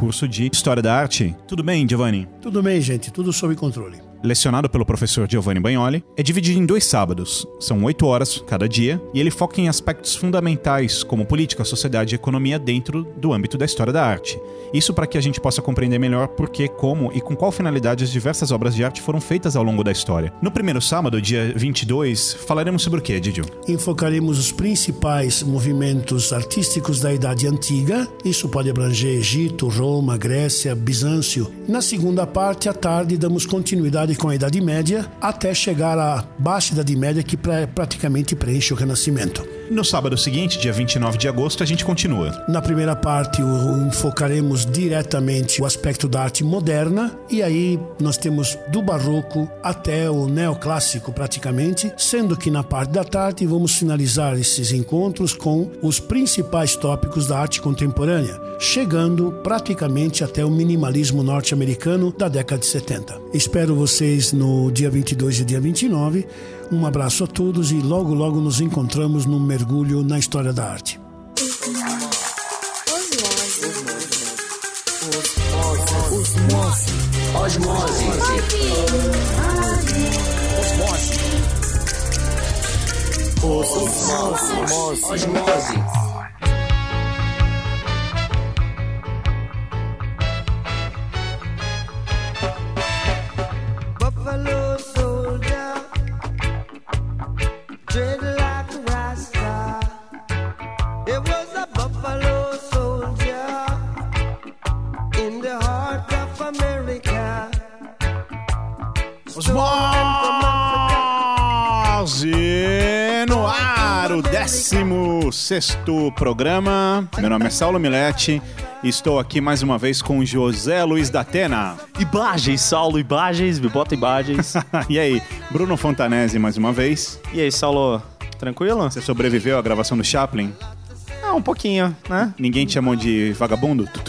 curso de História da Arte. Tudo bem, Giovanni? Tudo bem, gente, tudo sob controle lecionado pelo professor Giovanni Bagnoli, é dividido em dois sábados. São oito horas cada dia e ele foca em aspectos fundamentais como política, sociedade e economia dentro do âmbito da história da arte. Isso para que a gente possa compreender melhor por que, como e com qual finalidade as diversas obras de arte foram feitas ao longo da história. No primeiro sábado, dia 22, falaremos sobre o que, Didio? Enfocaremos os principais movimentos artísticos da Idade Antiga. Isso pode abranger Egito, Roma, Grécia, Bizâncio. Na segunda parte, à tarde, damos continuidade com a Idade Média até chegar à Baixa Idade Média, que pra, praticamente preenche o Renascimento. No sábado seguinte, dia 29 de agosto, a gente continua. Na primeira parte, enfocaremos diretamente o aspecto da arte moderna, e aí nós temos do barroco até o neoclássico, praticamente, sendo que na parte da tarde vamos finalizar esses encontros com os principais tópicos da arte contemporânea, chegando praticamente até o minimalismo norte-americano da década de 70. Espero vocês no dia 22 e dia 29. Um abraço a todos e logo, logo nos encontramos num mergulho na história da arte. Osmose. Osmose. Osmose. Osmose. Sexto programa. Meu nome é Saulo Milete e estou aqui mais uma vez com José Luiz da Atena. Imagens, Saulo, imagens, me bota imagens. e aí, Bruno Fontanese mais uma vez. E aí, Saulo, tranquilo? Você sobreviveu à gravação do Chaplin? Ah, um pouquinho, né? Ninguém te chamou de vagabundo?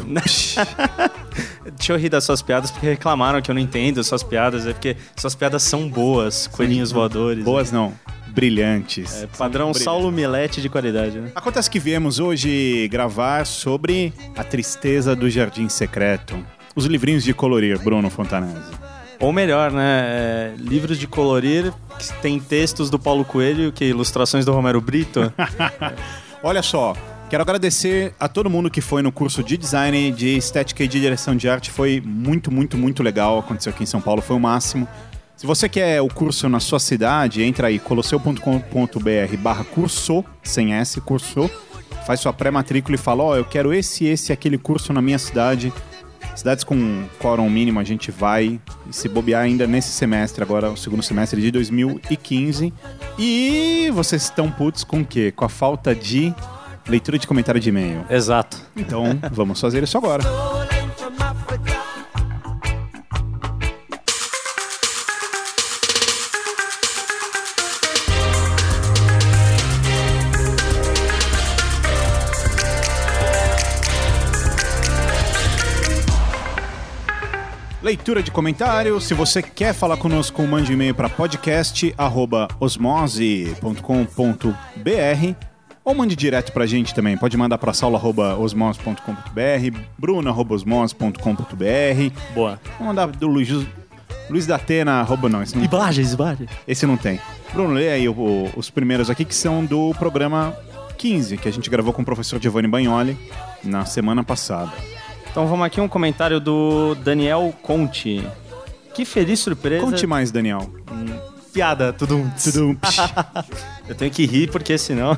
Deixa eu rir das suas piadas, porque reclamaram que eu não entendo suas piadas. É porque suas piadas são boas, coelhinhos voadores. Boas né? não brilhantes. É, padrão Saulo Milete de qualidade, né? Acontece que viemos hoje gravar sobre a tristeza do Jardim Secreto. Os livrinhos de colorir, Bruno Fontanese. Ou melhor, né? É, livros de colorir que tem textos do Paulo Coelho, que ilustrações do Romero Brito. Olha só, Quero agradecer a todo mundo que foi no curso de design, de estética e de direção de arte. Foi muito, muito, muito legal. Aconteceu aqui em São Paulo, foi o máximo. Se você quer o curso na sua cidade, entra aí colosseu.com.br barra curso, sem S, curso, faz sua pré-matrícula e fala, ó, oh, eu quero esse, esse aquele curso na minha cidade. Cidades com quórum mínimo a gente vai e se bobear ainda nesse semestre, agora o segundo semestre de 2015. E vocês estão putos com o quê? Com a falta de leitura de comentário de e-mail. Exato. Então, vamos fazer isso agora. Leitura de comentário. Se você quer falar conosco, mande um e-mail para podcast@osmose.com.br ou mande direto pra gente também. Pode mandar para saula@osmose.com.br, bruna@osmose.com.br. Boa. Vou mandar do Luiz Luiz da Atena, arroba não, esse não Imagens, imagens. Esse não tem. Bruno, lê aí o, o, os primeiros aqui que são do programa 15, que a gente gravou com o professor Giovanni Bagnoli na semana passada. Então vamos aqui um comentário do Daniel Conte. Que feliz surpresa. Conte mais, Daniel. Hum, piada, tudo. tudo. Eu tenho que rir porque senão.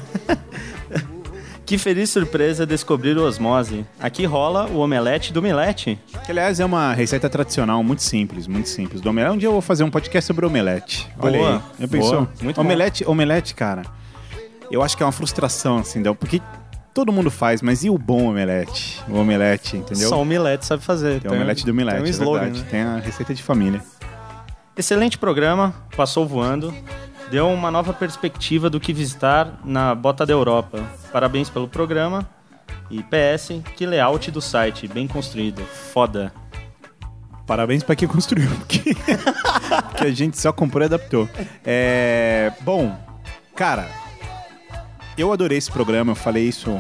que feliz surpresa descobrir o osmose. Aqui rola o omelete do Milete. Que, aliás, é uma receita tradicional muito simples, muito simples. Do omelete. Um dia eu vou fazer um podcast sobre omelete. Olha Boa. aí. Já pensou? Boa. Muito omelete, bom. omelete, cara. Eu acho que é uma frustração, assim, porque todo mundo faz, mas e o bom omelete? O omelete, entendeu? Só o omelete sabe fazer. Tem, o omelete do omelete, tem um é slogan, né? Tem a receita de família. Excelente programa, passou voando. Deu uma nova perspectiva do que visitar na Bota da Europa. Parabéns pelo programa. E PS, que layout do site, bem construído. Foda. Parabéns para quem construiu, porque, que a gente só comprou e adaptou. É, bom, cara, eu adorei esse programa, eu falei isso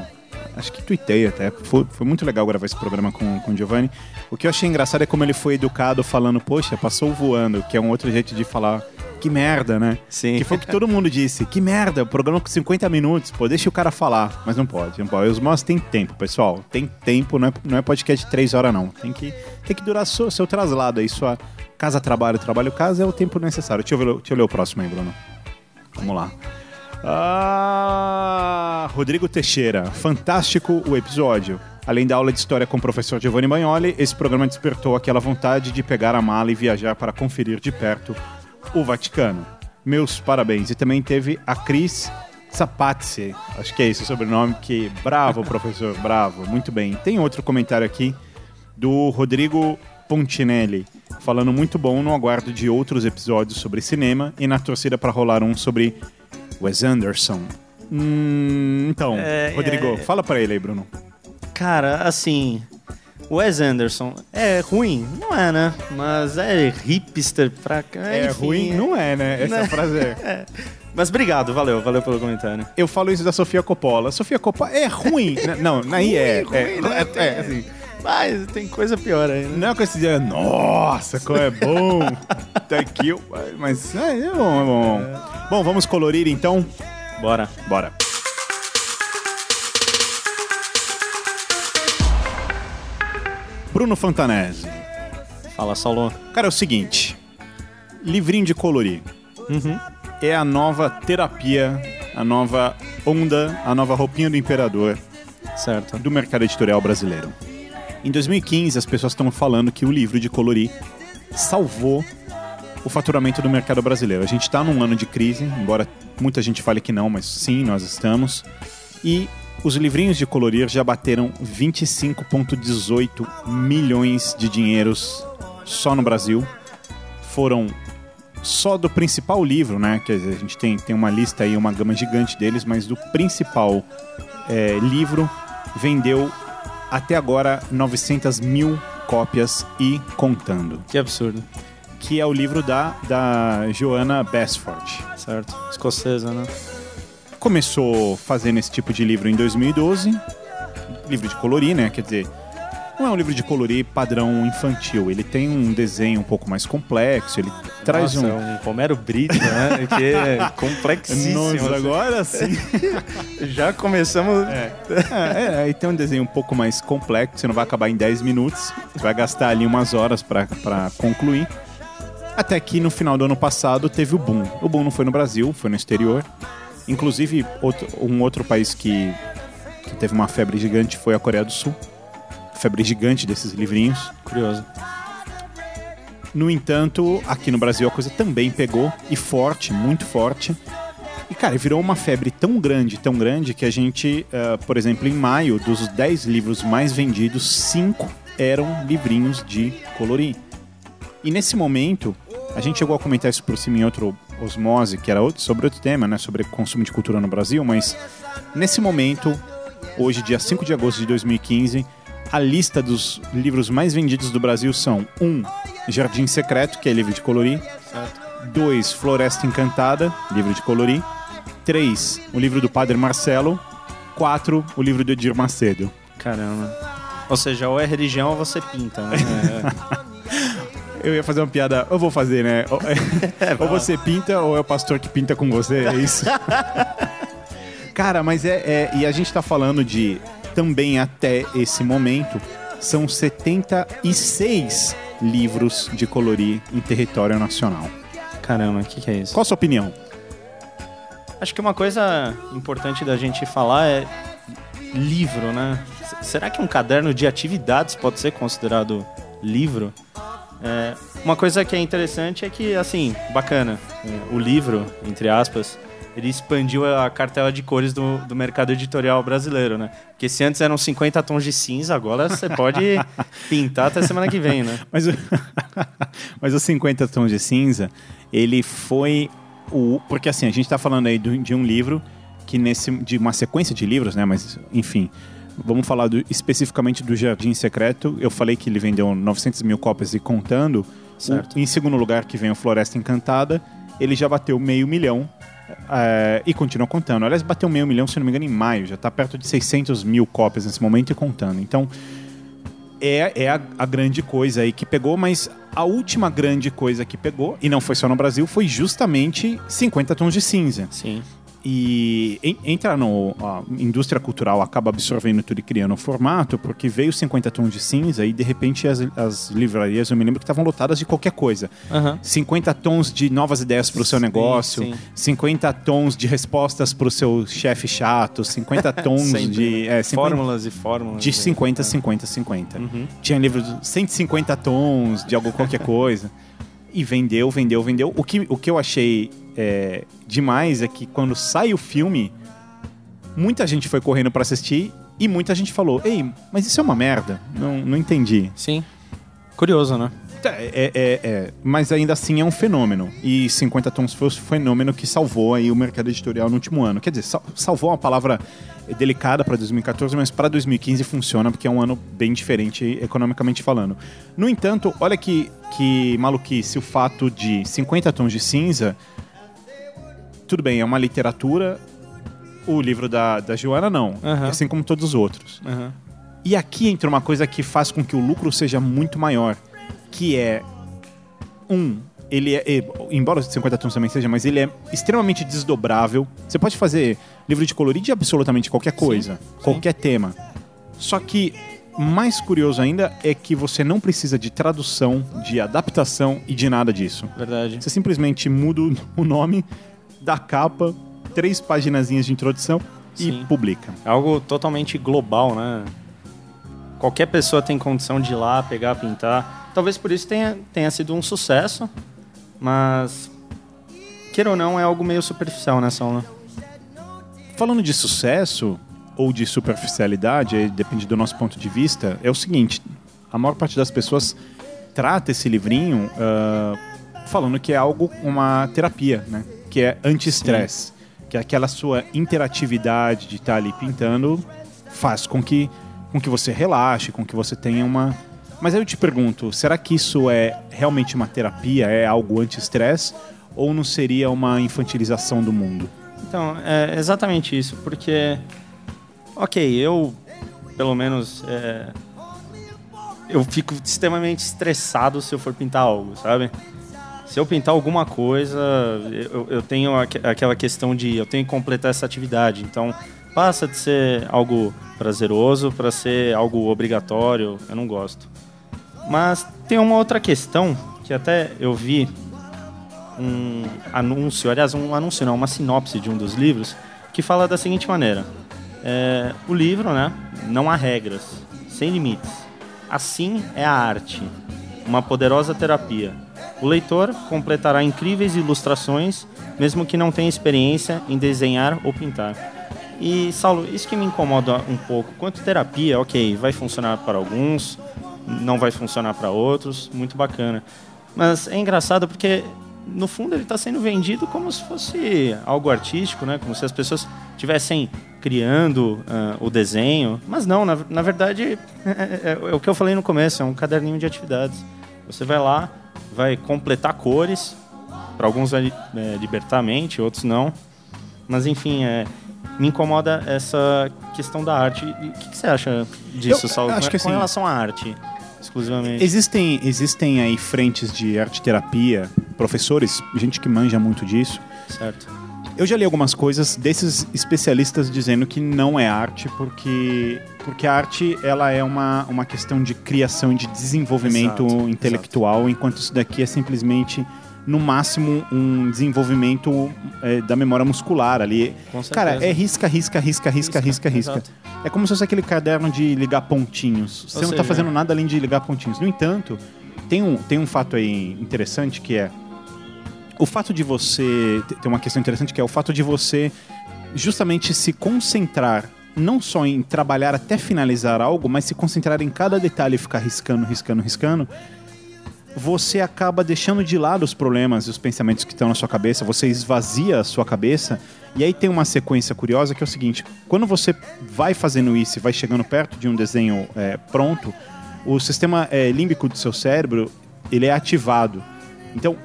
acho que tuitei até. Foi, foi muito legal gravar esse programa com, com o Giovanni. O que eu achei engraçado é como ele foi educado falando, poxa, passou voando, que é um outro jeito de falar. Que merda, né? Sim. Que foi o que todo mundo disse. Que merda, programa com 50 minutos, pô, deixa o cara falar. Mas não pode, não pode. Os mós tem tempo, pessoal. Tem tempo, não é, não é podcast de 3 horas, não. Tem que, tem que durar seu, seu traslado aí, sua casa, trabalho, trabalho, casa é o tempo necessário. Deixa eu, ver, deixa eu ler o próximo aí, Bruno. Vamos lá. Ah, Rodrigo Teixeira, fantástico o episódio. Além da aula de história com o professor Giovanni Bagnoli, esse programa despertou aquela vontade de pegar a mala e viajar para conferir de perto o Vaticano. Meus parabéns. E também teve a Cris Sapazzi, acho que é esse o sobrenome, que bravo, professor, bravo, muito bem. Tem outro comentário aqui do Rodrigo Pontinelli, falando muito bom no aguardo de outros episódios sobre cinema e na torcida para rolar um sobre Wes Anderson. Hum, então, É, Rodrigo, é- fala pra ele aí, Bruno. Cara, assim. Wes Anderson é ruim? Não é, né? Mas é hipster pra cá. É enfim, ruim? Não é, né? Essa Né? frase é. Mas obrigado, valeu, valeu pelo comentário. Eu falo isso da Sofia Coppola. Sofia Coppola é ruim. N- não, aí é. Ruim, é, né? é, é, assim, Mas tem coisa pior aí, né? não é com esse dia, nossa, como é bom. Tá aqui, mas é, é bom, é bom. Bom, vamos colorir então? Bora. Bora. Bruno Fantanese. Fala, Saulo. Cara, é o seguinte: livrinho de colorir Uhum. é a nova terapia, a nova onda, a nova roupinha do imperador Certo. do mercado editorial brasileiro. Em 2015, as pessoas estão falando que o livro de colorir salvou o faturamento do mercado brasileiro. A gente está num ano de crise, embora muita gente fale que não, mas sim, nós estamos. E os livrinhos de colorir já bateram 25,18 milhões de dinheiros só no Brasil. Foram só do principal livro, né? Dizer, a gente tem, tem uma lista aí, uma gama gigante deles, mas do principal é, livro vendeu até agora 900 mil cópias e contando. Que absurdo. Que é o livro da, da Joanna Basford. Certo. Escocesa, né? Começou fazendo esse tipo de livro em 2012. Livro de colorir, né? Quer dizer, não é um livro de colorir padrão infantil. Ele tem um desenho um pouco mais complexo. Ele traz Nossa, um. é um Romero Brito, né? que é complexíssimo. Nós agora sim. Já começamos... É, é, aí tem um desenho um pouco mais complexo, você não vai acabar em 10 minutos, você vai gastar ali umas horas pra concluir. Até que no final do ano passado teve o boom. O boom não foi no Brasil, foi no exterior. Inclusive, outro- um outro país que, que teve uma febre gigante foi a Coreia do Sul. Febre gigante desses livrinhos. Curioso. No entanto, aqui no Brasil a coisa também pegou e forte, muito forte. E, cara, virou uma febre tão grande, tão grande, que a gente, eh, por exemplo, em maio, dos 10 livros mais vendidos, 5 eram livrinhos de colorir. E nesse momento, a gente chegou a comentar isso por cima em outro Osmose, que era outro- sobre outro tema, né? Sobre consumo de cultura no Brasil, mas nesse momento, hoje, dia 5 de agosto de 2015, a lista dos livros mais vendidos do Brasil são 1. Um, Jardim Secreto, que é livro de colorir. 2. Floresta Encantada, livro de colorir. 3. O livro do Padre Marcelo. 4. O livro do Edir Macedo. Caramba. Ou seja, ou é religião ou você pinta, né? Eu ia fazer uma piada, eu vou fazer, né? Ou, ou você pinta ou é o pastor que pinta com você, é isso? Cara, mas é, é- E a gente tá falando de também até esse momento, são 76 livros de colorir em território nacional. Caramba, o que, que é isso? Qual a sua opinião? Acho que uma coisa importante da gente falar é livro, né? Será que um caderno de atividades pode ser considerado livro? É, uma coisa que é interessante é que, assim, bacana, é, o livro, entre aspas, ele expandiu a cartela de cores do, do mercado editorial brasileiro, né? Porque se antes eram 50 tons de cinza, agora você pode pintar até semana que vem, né? Mas, o- mas os 50 tons de cinza, ele foi o. Porque assim, a gente tá falando aí de um livro que nesse. de uma sequência de livros, né? Mas, enfim. Vamos falar do- especificamente do Jardim Secreto. Eu falei que ele vendeu 900 mil cópias e contando. Certo. O- em segundo lugar, que vem o Floresta Encantada. Ele já bateu meio milhão. É, e continua contando. Aliás, bateu meio milhão, se não me engano, em maio. Já está perto de 600 mil cópias nesse momento e contando. Então, é, é a, a grande coisa aí que pegou, mas a última grande coisa que pegou, e não foi só no Brasil, foi justamente 50 Tons de Cinza. Sim. E en- entra no. A indústria cultural acaba absorvendo tudo e criando um formato, porque veio 50 tons de cinza e de repente as, as livrarias, eu me lembro que estavam lotadas de qualquer coisa. Aham. 50 tons de novas ideias para o seu Sim, negócio, sim. 50 tons de respostas para o seu chefe chato, 50 tons de. né? É, 50 Fórmulas e fórmulas. de né? 50, 50, 50. Uhum. Tinha livro de 150 tons de algo qualquer coisa. E vendeu, vendeu, vendeu. O que, o que eu achei é, demais é que quando sai o filme, muita gente foi correndo pra assistir e muita gente falou: Ei, mas isso é uma merda. Não, não entendi. Sim. Curioso, né? Tá, É, é- é, mas ainda assim é um fenômeno. E 50 Tons foi o fenômeno que salvou aí o mercado editorial no último ano. Quer dizer, sal- salvou uma palavra delicada para 2014, mas para 2015 funciona porque é um ano bem diferente economicamente falando. No entanto, olha que, que maluquice o fato de 50 Tons de Cinza. Tudo bem, é uma literatura. O livro da, da Joana, não. Aham. Assim como todos os outros. Aham. E aqui entra uma coisa que faz com que o lucro seja muito maior, que é um, ele é, embora os 50 tons também seja, mas ele é extremamente desdobrável. Você pode fazer livro de colorir de absolutamente qualquer coisa, qualquer tema. Só que mais curioso ainda é que você não precisa de tradução, de adaptação e de nada disso. Verdade. Você simplesmente muda o nome da capa, três paginazinhas de introdução e Sim. publica. É algo totalmente global, né? Qualquer pessoa tem condição de ir lá, pegar, pintar. Talvez por isso tenha, tenha sido um sucesso, mas. Queira ou não, é algo meio superficial nessa aula. Falando de sucesso ou de superficialidade, depende do nosso ponto de vista, é o seguinte: a maior parte das pessoas trata esse livrinho ah, falando que é algo, uma terapia, né? Que é anti-estresse. Que é aquela sua interatividade de estar ali pintando faz com que, com que você relaxe, com que você tenha uma. Mas aí eu te pergunto, será que isso é realmente uma terapia? É algo anti-estresse? Ou não seria uma infantilização do mundo? Então, é exatamente isso, porque. Ok, eu, pelo menos. é, eu fico extremamente estressado se eu for pintar algo, sabe? Se eu pintar alguma coisa, eu, eu tenho aque- aquela questão de eu tenho que completar essa atividade. Então, passa de ser algo prazeroso para ser algo obrigatório. Eu não gosto. Mas tem uma outra questão que até eu vi um anúncio, aliás, um anúncio não, uma sinopse de um dos livros, que fala da seguinte maneira: É, o livro, né, não há regras, sem limites. Assim é a arte, uma poderosa terapia. O leitor completará incríveis ilustrações, mesmo que não tenha experiência em desenhar ou pintar. E, Saulo, isso que me incomoda um pouco. Quanto terapia, ok, vai funcionar para alguns, não vai funcionar para outros, muito bacana. Mas é engraçado porque, no fundo, ele está sendo vendido como se fosse algo artístico, né? Como se as pessoas estivessem criando ah, o desenho. Mas não, na, na verdade, é, é- é o que eu falei no começo, é um caderninho de atividades. Você vai lá, vai completar cores, para alguns vai é, libertar a mente, outros não. Mas enfim, é, me incomoda essa questão da arte. E o que, que você acha disso, Eu Saulo? acho com, que com assim- relação à arte, exclusivamente. Existem, existem aí frentes de arte terapia, professores, gente que manja muito disso. Certo. Eu já li algumas coisas desses especialistas dizendo que não é arte, porque, porque a arte ela é uma, uma questão de criação e de desenvolvimento Exato, intelectual, enquanto isso daqui é simplesmente, no máximo, um desenvolvimento é, da memória muscular ali. Cara, é risca, risca, risca, risca, risca, risca. exato. É como se fosse aquele caderno de ligar pontinhos. Você Ou não tá seja- fazendo nada além de ligar pontinhos. No entanto, tem um, tem um fato aí interessante que é o fato de você. Tem uma questão interessante que é o fato de você justamente se concentrar não só em trabalhar até finalizar algo, mas se concentrar em cada detalhe e ficar riscando, riscando, riscando. Você acaba deixando de lado os problemas e os pensamentos que estão na sua cabeça, você esvazia a sua cabeça, e aí tem uma sequência curiosa que é o seguinte: quando você vai fazendo isso e vai chegando perto de um desenho é, pronto, o sistema é, límbico do seu cérebro ele é ativado. Então,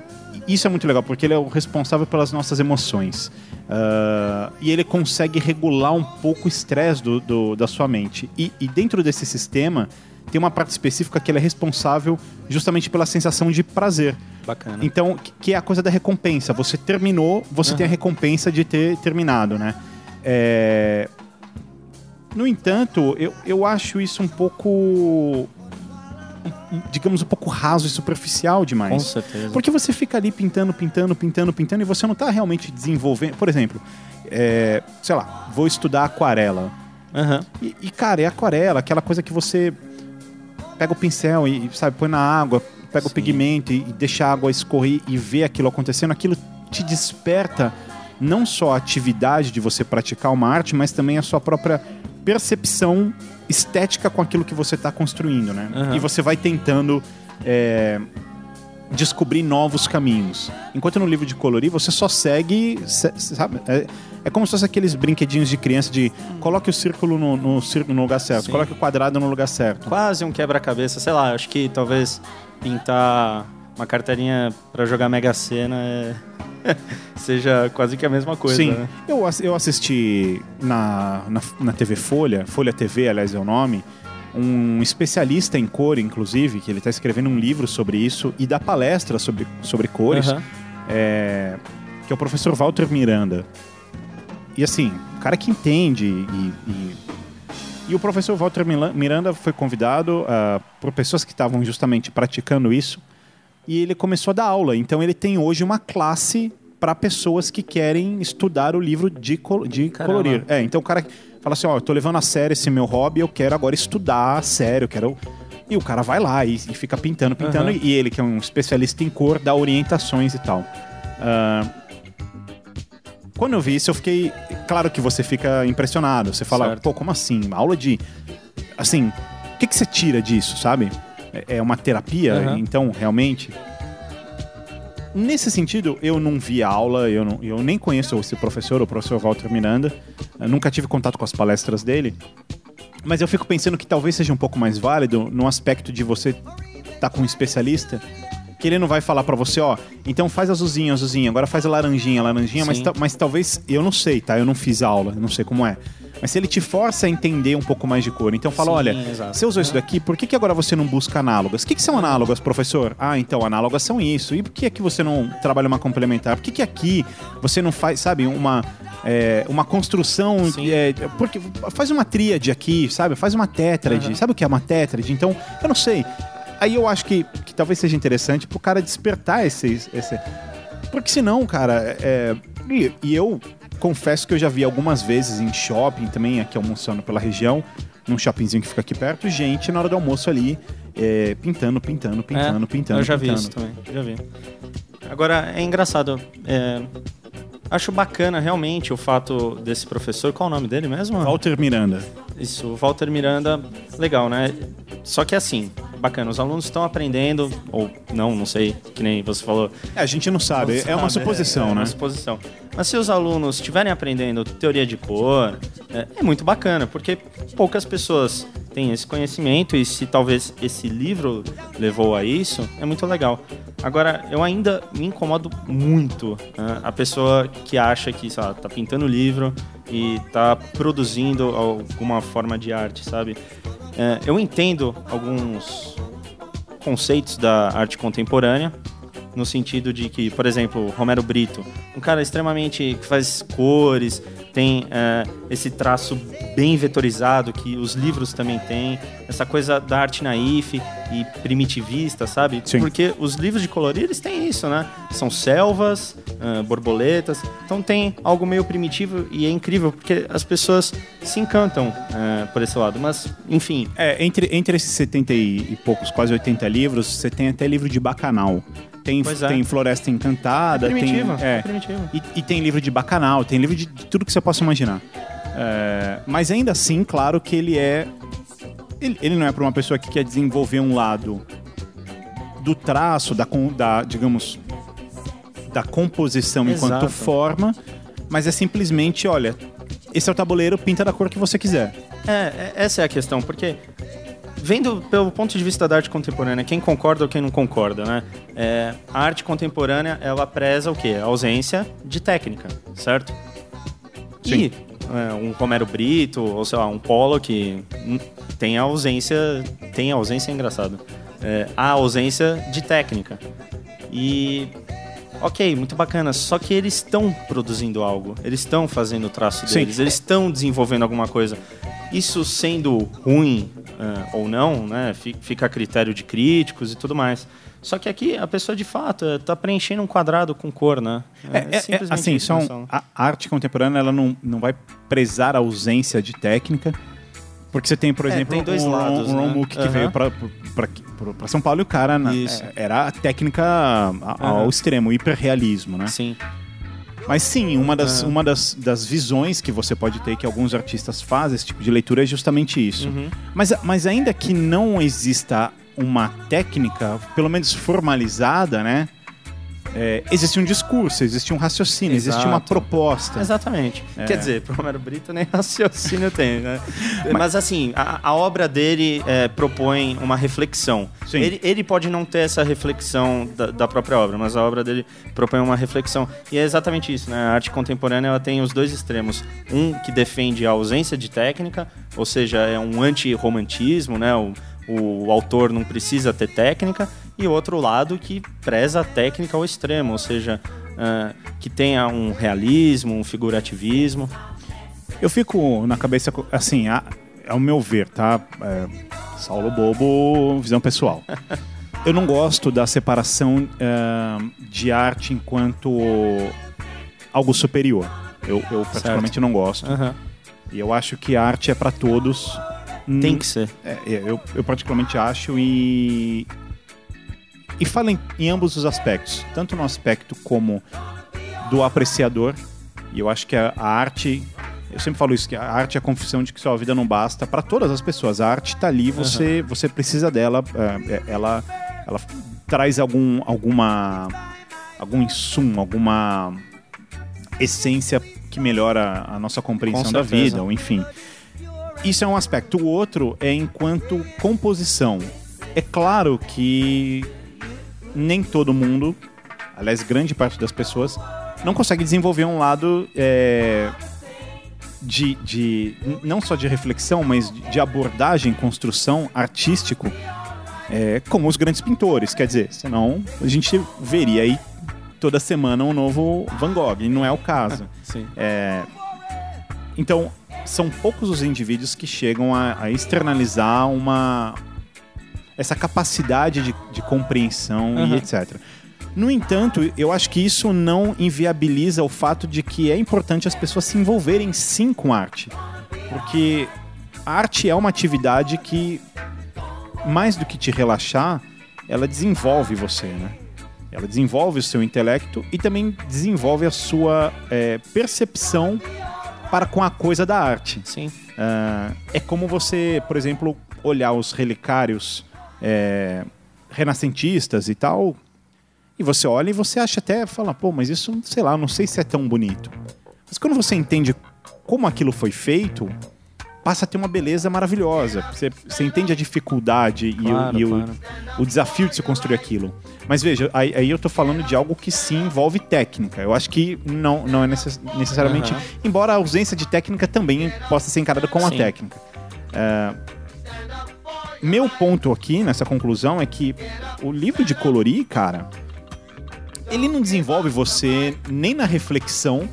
isso é muito legal, porque ele é o responsável pelas nossas emoções. Ah, e ele consegue regular um pouco o estresse do, do- da sua mente. E, e dentro desse sistema, tem uma parte específica que ele é responsável justamente pela sensação de prazer. Bacana. Então, que- é a coisa da recompensa. Você terminou, você tem a recompensa de ter terminado, né? É, No entanto, eu, eu acho isso um pouco. Digamos, um pouco raso e superficial demais. Com certeza. Porque você fica ali pintando, pintando, pintando, pintando e você não tá realmente desenvolvendo. Por exemplo, é, sei lá, vou estudar aquarela. Aham. E, e, cara, é aquarela, aquela coisa que você pega o pincel e, sabe, põe na água, pega o Sim. pigmento e, e deixa a água escorrer e vê aquilo acontecendo. Aquilo te desperta não só a atividade de você praticar uma arte, mas também a sua própria percepção estética com aquilo que você está construindo, né? Aham. E você vai tentando é, descobrir novos caminhos. Enquanto no livro de colorir, você só segue, se- sabe? É, é como se fosse aqueles brinquedinhos de criança de coloque o círculo no, no, círculo no lugar certo, Sim. coloque o quadrado no lugar certo. Quase um quebra-cabeça, sei lá, acho que talvez pintar uma carteirinha pra jogar Mega Sena é... seja quase que a mesma coisa, Sim, né? eu, eu assisti na, na, na TV Folha, Folha TV, aliás, é o nome, um especialista em cor, inclusive, que ele está escrevendo um livro sobre isso e dá palestra sobre, sobre cores, Aham. é, que é o professor Walter Miranda. E assim, o cara que entende e, e, e o professor Walter Miranda foi convidado ah, por pessoas que estavam justamente praticando isso e ele começou a dar aula. Então ele tem hoje uma classe para pessoas que querem estudar o livro de, de Caramba. colorir. É, então o cara fala assim, ó, eu tô levando a sério esse meu hobby, eu quero agora estudar a sério, eu quero... E o cara vai lá e, e fica pintando, pintando, Aham. e ele, que é um especialista em cor, dá orientações e tal. Ah, quando eu vi isso, eu fiquei... Claro que você fica impressionado, você fala, Certo. pô, como assim? Aula de... Assim, o que, que você tira disso, sabe? É é uma terapia, Aham. então, realmente... Nesse sentido, eu não vi a aula, eu, não- eu nem conheço esse professor, o professor Walter Miranda, nunca tive contato com as palestras dele, mas eu fico pensando que talvez seja um pouco mais válido no aspecto de você estar com um especialista, que ele não vai falar pra você, ó, então faz azulzinho, azulzinho, agora faz a laranjinha, laranjinha, mas, Sim. mas talvez, eu não sei, tá? Eu não fiz aula, eu não sei como é. Mas se ele te força a entender um pouco mais de cor, então fala, Sim, olha, exato. você usou isso daqui, por que, que agora você não busca análogas? O que, que são análogas, professor? Ah, então, análogas são isso. E por que aqui você não trabalha uma complementar? Por que, que aqui você não faz, sabe, uma, é, uma construção... É, porque faz uma tríade aqui, sabe? Faz uma tétrade. Aham. Sabe o que é uma tétrade? Então, eu não sei. Aí eu acho que, que talvez seja interessante pro cara despertar esse... esse... Porque senão, cara, é... E, e eu confesso que eu já vi algumas vezes em shopping também, aqui almoçando pela região, num shoppingzinho que fica aqui perto, gente na hora do almoço ali, é, pintando, pintando, pintando, É, pintando. Eu já vi pintando. isso também, já vi. Agora, é engraçado. é, acho bacana realmente o fato desse professor. Qual o nome dele mesmo? Walter Miranda. Isso, o Walter Miranda, legal, né? Só que assim, bacana, os alunos estão aprendendo, ou não, não sei, que nem você falou. É, a gente não sabe, é uma Sabe, suposição, é, é né? uma suposição. Mas se os alunos estiverem aprendendo teoria de cor, é, é muito bacana, porque poucas pessoas têm esse conhecimento e se talvez esse livro levou a isso, é muito legal. Agora, eu ainda me incomodo muito né, a pessoa que acha que, sei lá, tá pintando livro e tá produzindo alguma forma de arte, sabe? É, eu entendo alguns conceitos da arte contemporânea, no sentido de que, por exemplo, Romero Brito, um cara extremamente que faz cores, tem é, esse traço bem vetorizado que os livros também têm, essa coisa da arte naif e primitivista, sabe? Sim. Porque os livros de colorir eles têm isso, né? São selvas, ah, borboletas, então tem algo meio primitivo e é incrível porque as pessoas se encantam ah, por esse lado. Mas, enfim, É, entre, entre esses 70 e, e poucos, quase 80 livros, você tem até livro de bacanal. Tem, é. tem Floresta Encantada, é primitivo, tem. É, é primitivo. E, e tem livro de bacanal, tem livro de, de tudo que você possa imaginar. É, mas ainda assim, claro que ele é. Ele, ele não é para uma pessoa que quer desenvolver um lado do traço, da, da digamos, da composição enquanto Exato. forma, mas é simplesmente, olha, esse é o tabuleiro, pinta da cor que você quiser. É, é- essa é a questão, porque vendo pelo ponto de vista da arte contemporânea, quem concorda ou quem não concorda, né? É, a arte contemporânea, ela preza o quê? A ausência de técnica, certo? E é, um Romero Brito, ou sei lá, um Pollock, hum, tem a ausência... Tem a ausência, é engraçado. É, a ausência de técnica. E Ok, muito bacana. Só que eles estão produzindo algo. Eles estão fazendo o traço Sim. deles. Eles estão desenvolvendo alguma coisa. Isso sendo ruim ah, ou não, né? fi- Fica a critério de críticos e tudo mais. Só que aqui a pessoa de fato está preenchendo um quadrado com cor, né? É, é, é, simplesmente assim, isso, são, né, a arte contemporânea ela não, não vai prezar a ausência de técnica, porque você tem, por É, exemplo, tem dois um, lados, um Ron né? Mook que veio para São Paulo e o cara na- Isso. é, era a técnica ao Aham. extremo, o hiperrealismo, né? Sim. Mas sim, uma, das, Ah. uma das, das visões que você pode ter, que alguns artistas fazem esse tipo de leitura, é justamente isso. Uhum. Mas, mas ainda que não exista uma técnica, pelo menos formalizada, né? É, existe um discurso, existe um raciocínio, existe uma Exato. proposta. Exatamente. É. Quer dizer, pro Romero Brito nem raciocínio tem, né? Mas, assim, a, a obra dele é, propõe uma reflexão. Sim. Ele, ele pode não ter essa reflexão da, da própria obra, mas a obra dele propõe uma reflexão. E é exatamente isso, né? A arte contemporânea ela tem os dois extremos. Um que defende a ausência de técnica, ou seja, é um anti-romantismo, né? O, o autor não precisa ter técnica. E outro lado que preza a técnica ao extremo, ou seja, ah, que tenha um realismo, um figurativismo. Eu fico na cabeça, assim, a- ao meu ver, tá? É, Saulo Bobo, visão pessoal. Eu não gosto da separação é, de arte enquanto algo superior. Eu, eu particularmente não gosto. E eu acho que a arte é para todos. Tem Hum, que ser. É, eu, eu particularmente acho e. E fala em, em ambos os aspectos, tanto no aspecto como do apreciador, e eu acho que a, a arte. Eu sempre falo isso, que a arte é a confissão de que sua vida não basta para todas as pessoas. A arte está ali, você, você precisa dela, é, é, ela, ela traz algum, alguma, algum insumo, alguma essência que melhora a nossa compreensão Com da vida, ou enfim. Isso é um aspecto. O outro é enquanto composição. É claro que nem todo mundo, aliás, grande parte das pessoas, não consegue desenvolver um lado é, de, de. não só de reflexão, mas de- abordagem, construção artístico, é, como os grandes pintores. Quer dizer, senão a gente veria aí toda semana um novo Van Gogh, e não é o caso. Sim. É, então, são poucos os indivíduos que chegam a, a externalizar uma essa capacidade de, de compreensão Uhum. e etc. No entanto, eu acho que isso não inviabiliza o fato de que é importante as pessoas se envolverem sim com arte. Porque a arte é uma atividade que, mais do que te relaxar, ela desenvolve você, né? Ela desenvolve o seu intelecto e também desenvolve a sua é, percepção para com a coisa da arte. Sim. Ah, é como você, por exemplo, olhar os relicários é, renascentistas e tal, e você olha e você acha até, fala, pô, mas isso, sei lá, não sei se é tão bonito. Mas quando você entende como aquilo foi feito, passa a ter uma beleza maravilhosa. Você, você entende a dificuldade e o- Claro, e, o, claro. o desafio de se construir aquilo. Mas veja, aí, aí eu tô falando de algo que sim envolve técnica. Eu acho que não, não é necess- necessariamente. Aham. Embora a ausência de técnica também possa ser encarada como uma Sim. técnica. É, meu ponto aqui nessa conclusão é que o livro de colorir, cara, ele não desenvolve você nem na reflexão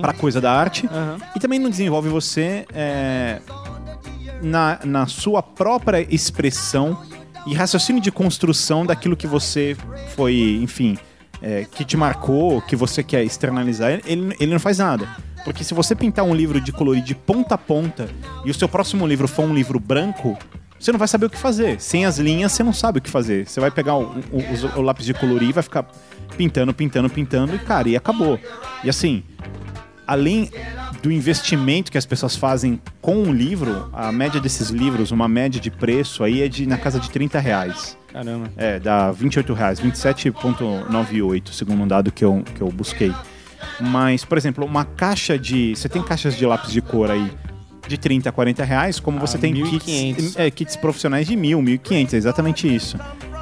para coisa da arte Aham. e também não desenvolve você é, na, na sua própria expressão e raciocínio de construção daquilo que você foi, enfim, é, que te marcou, que você quer externalizar. Ele, ele não faz nada. Porque se você pintar um livro de colorir de ponta a ponta e o seu próximo livro for um livro branco, você não vai saber o que fazer. Sem as linhas, você não sabe o que fazer. Você vai pegar o, o- o lápis de colorir e vai ficar pintando, pintando, pintando e, cara, e acabou. E assim, além do investimento que as pessoas fazem com um livro, a média desses livros, uma média de preço aí é de na casa de 30 reais. Caramba. É, dá 28 reais, 27,98, segundo um dado que eu, que eu busquei. Mas, por exemplo, uma caixa de. Você tem caixas de lápis de cor aí de 30 a 40 reais, como você Ah, tem 1.500. kits, é, kits profissionais de mil, 1.500, é exatamente isso.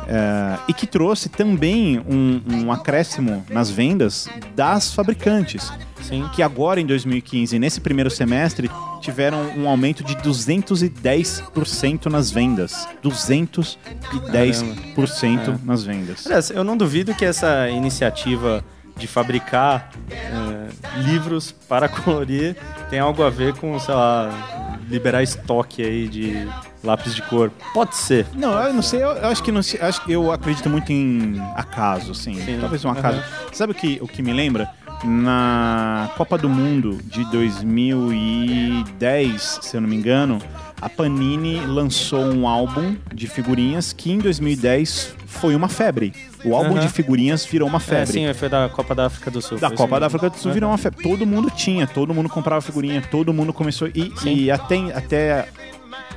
É, e que trouxe também um, um acréscimo nas vendas das fabricantes, Sim. que agora em 2015, nesse primeiro semestre, tiveram um aumento de 210% nas vendas. 210% nas vendas. Aliás, eu não duvido que essa iniciativa de fabricar eh, livros para colorir tem algo a ver com, sei lá, liberar estoque aí de lápis de cor. Pode ser. Não, eu não sei, eu, eu acho que não sei, acho que eu acredito muito em acaso, sim. Sim. Talvez um acaso. Sabe o que, o que me lembra? Na Copa do Mundo de 2010, se eu não me engano, a Panini lançou um álbum de figurinhas que em 2010 foi uma febre. O álbum Aham. de figurinhas virou uma É, febre. sim, foi da Copa da África do Sul. Da Copa da. África do Sul virou uma febre. Todo mundo tinha, todo mundo comprava figurinha, todo mundo começou. E, e até, até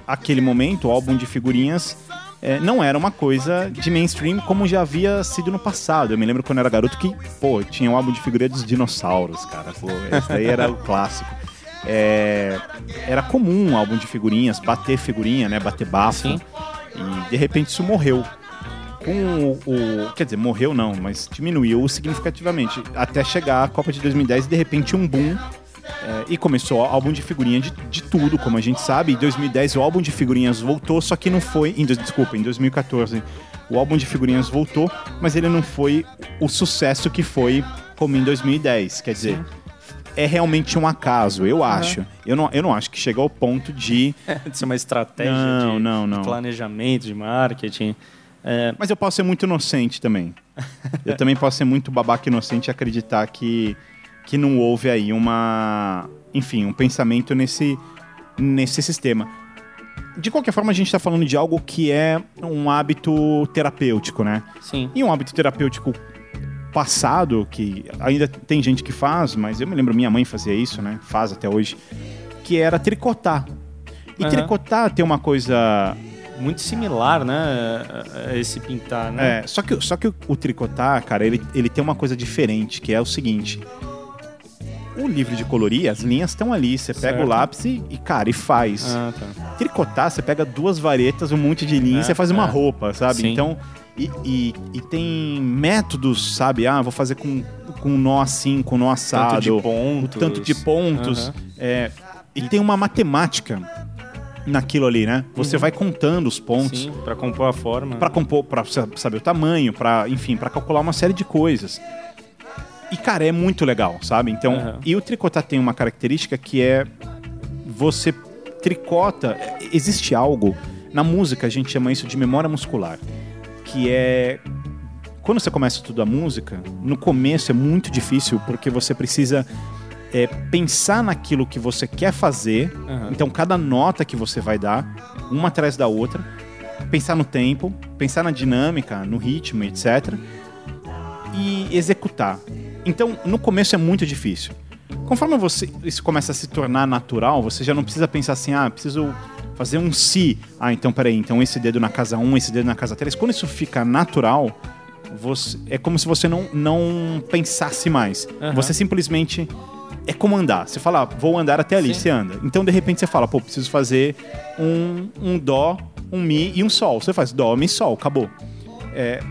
aquele momento, o álbum de figurinhas é, não era uma coisa de mainstream como já havia sido no passado. Eu me lembro quando era garoto que, pô, tinha um álbum de figurinha dos dinossauros, cara. Pô, esse daí era o clássico. É, era comum um álbum de figurinhas, bater figurinha, né? Bater bafo. Sim. E de repente isso morreu com o, o- Quer dizer, morreu não, mas diminuiu significativamente. Até chegar a Copa de 2010 e de repente um boom. É, e começou álbum de figurinha de, de tudo, como a gente sabe. Em 2010 o álbum de figurinhas voltou, só que não foi. Em, desculpa, em 2014 o álbum de figurinhas voltou, mas ele não foi o sucesso que foi como em 2010. Quer dizer. É realmente um acaso, eu acho. Eu, não, eu não acho que chega ao ponto de. De ser uma estratégia Não, de, não, de não. planejamento, de marketing. É, Mas eu posso ser muito inocente também. Eu também posso ser muito babaca inocente e acreditar que, que não houve aí uma. Enfim, um pensamento nesse, nesse sistema. De qualquer forma, a gente está falando de algo que é um hábito terapêutico, né? sim. E um hábito terapêutico passado, que ainda tem gente que faz, mas eu me lembro, minha mãe fazia isso, né? Faz até hoje, que era tricotar. E Aham. tricotar tem uma coisa Muito similar, né? Esse pintar, né? É, só que, só que o, o tricotar, cara, ele, ele tem uma coisa diferente, que é o seguinte. O livro de colorir, as linhas estão ali. Você pega Certo. o lápis e, e, cara, e faz. Ah, tá. Tricotar, você pega duas varetas, um monte de linha É, e você faz uma é. roupa, sabe? Sim. Então, e, e, e tem métodos, sabe? Ah, vou fazer com, com nó assim, com nó assado. Tanto de pontos. Tanto de pontos. Aham. é, e tem uma matemática naquilo ali, né? Você vai contando os pontos. Pra compor a forma. Pra compor, para saber o tamanho, para enfim, para calcular uma série de coisas. E cara, é muito legal, sabe? Então, Aham. e o tricotar tem uma característica que é você tricota, existe algo na música, a gente chama isso de memória muscular, que é quando você começa a estudar música, no começo é muito difícil porque você precisa é, pensar naquilo que você quer fazer. Aham. Então, cada nota que você vai dar, uma atrás da outra, pensar no tempo, pensar na dinâmica, no ritmo, etc. E executar. Então, no começo é muito difícil. Conforme você, isso começa a se tornar natural, você já não precisa pensar assim, ah, preciso fazer um si. Ah, então peraí, então esse dedo na casa 1, esse dedo na casa 3. Quando isso fica natural, você, é como se você não, não pensasse mais. Aham. Você simplesmente é como andar. Você fala, ah, vou andar até ali, Sim. você anda. Então, de repente, você fala, pô, preciso fazer um, um dó, um mi e um sol. Você faz dó, mi, sol, acabou. É,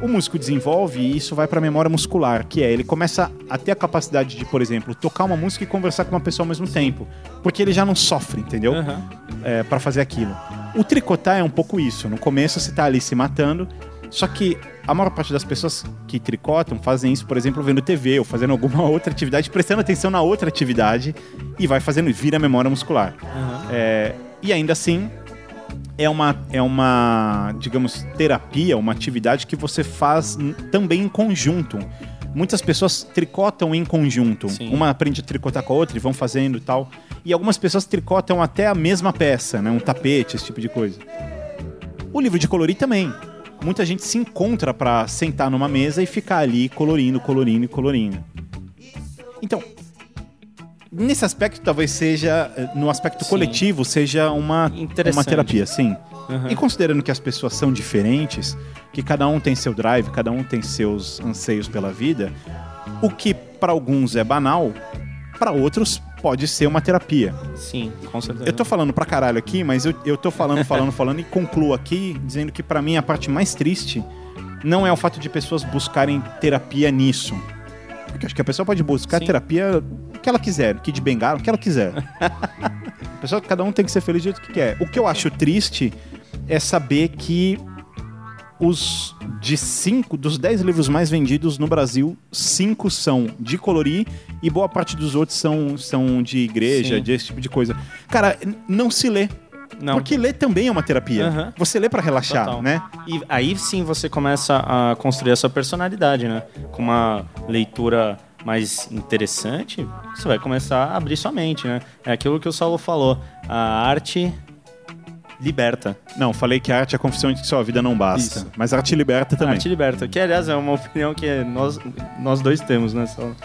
o músico desenvolve e isso vai para a memória muscular, que é ele começa a ter a capacidade de, por exemplo, tocar uma música e conversar com uma pessoa ao mesmo tempo, porque ele já não sofre, entendeu? Aham. É, para fazer aquilo. O tricotar é um pouco isso. No começo você tá ali se matando, só que a maior parte das pessoas que tricotam fazem isso, por exemplo, vendo TV ou fazendo alguma outra atividade, prestando atenção na outra atividade e vai fazendo, vira memória muscular. Aham. É, e ainda assim, é uma, é uma, digamos, terapia, uma atividade que você faz também em conjunto. Muitas pessoas tricotam em conjunto. Sim. Uma aprende a tricotar com a outra e vão fazendo e tal. E algumas pessoas tricotam até a mesma peça, né? Um tapete, esse tipo de coisa. O livro de colorir também. Muita gente se encontra pra sentar numa mesa e ficar ali colorindo, colorindo e colorindo. Então, nesse aspecto talvez seja, eh, no aspecto Sim. coletivo, seja uma, uma terapia, sim. Aham. E considerando que as pessoas são diferentes, que cada um tem seu drive, cada um tem seus anseios pela vida, o que para alguns é banal, para outros pode ser uma terapia. Sim, com certeza. Eu tô falando pra caralho aqui, mas eu, eu tô falando, falando, falando e concluo aqui dizendo que pra mim a parte mais triste não é o fato de pessoas buscarem terapia nisso. Porque acho que a pessoa pode buscar Sim. terapia que ela quiser, que de bengala, o que ela quiser. a pessoa, cada um tem que ser feliz do jeito que quer. O que eu acho triste é saber que os de cinco, dos dez livros mais vendidos no Brasil, cinco são de colorir e boa parte dos outros são, são de igreja, Sim. de esse tipo de coisa. Cara, não se lê. Não. Porque ler também é uma terapia. Aham. Você lê pra relaxar, Total. né? E aí sim você começa a construir a sua personalidade, né? Com uma leitura mais interessante, você vai começar a abrir sua mente, né? É aquilo que o Saulo falou. A arte liberta. Não, falei que a arte é a confissão de que sua vida não basta. Isso. Mas a arte liberta A também. arte liberta. Que, aliás, é uma opinião que nós, nós dois temos, né, Saulo?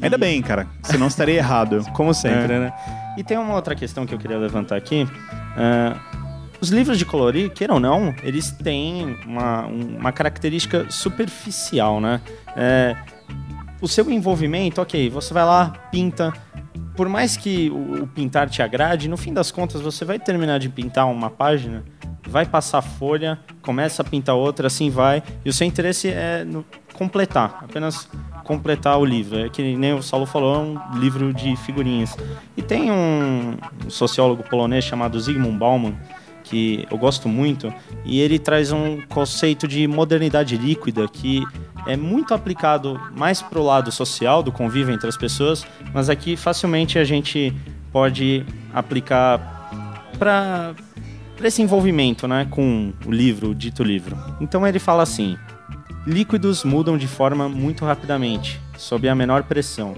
Ainda bem, cara. Senão estaria errado. Como sempre, É. né? E tem uma outra questão que eu queria levantar aqui. Ah, os livros de colorir, queira ou não, eles têm uma, um- uma característica superficial, né? É, o seu envolvimento, ok, você vai lá, pinta. Por mais que o, o pintar te agrade, no fim das contas você vai terminar de pintar uma página, vai passar folha, começa a pintar outra, assim vai. E o seu interesse é no- completar, apenas completar o livro. É que nem o Saulo falou, é um livro de figurinhas. E tem um, um sociólogo polonês chamado Zygmunt Bauman, que eu gosto muito, e ele traz um conceito de modernidade líquida que é muito aplicado mais pro lado social do convívio entre as pessoas, mas aqui facilmente a gente pode aplicar para esse envolvimento, né, com o livro, o dito livro. Então ele fala assim: líquidos mudam de forma muito rapidamente, sob a menor pressão.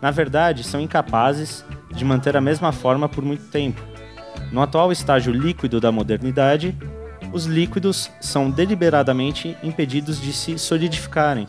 Na verdade, são incapazes de manter a mesma forma por muito tempo. No atual estágio líquido da modernidade, os líquidos são deliberadamente impedidos de se solidificarem.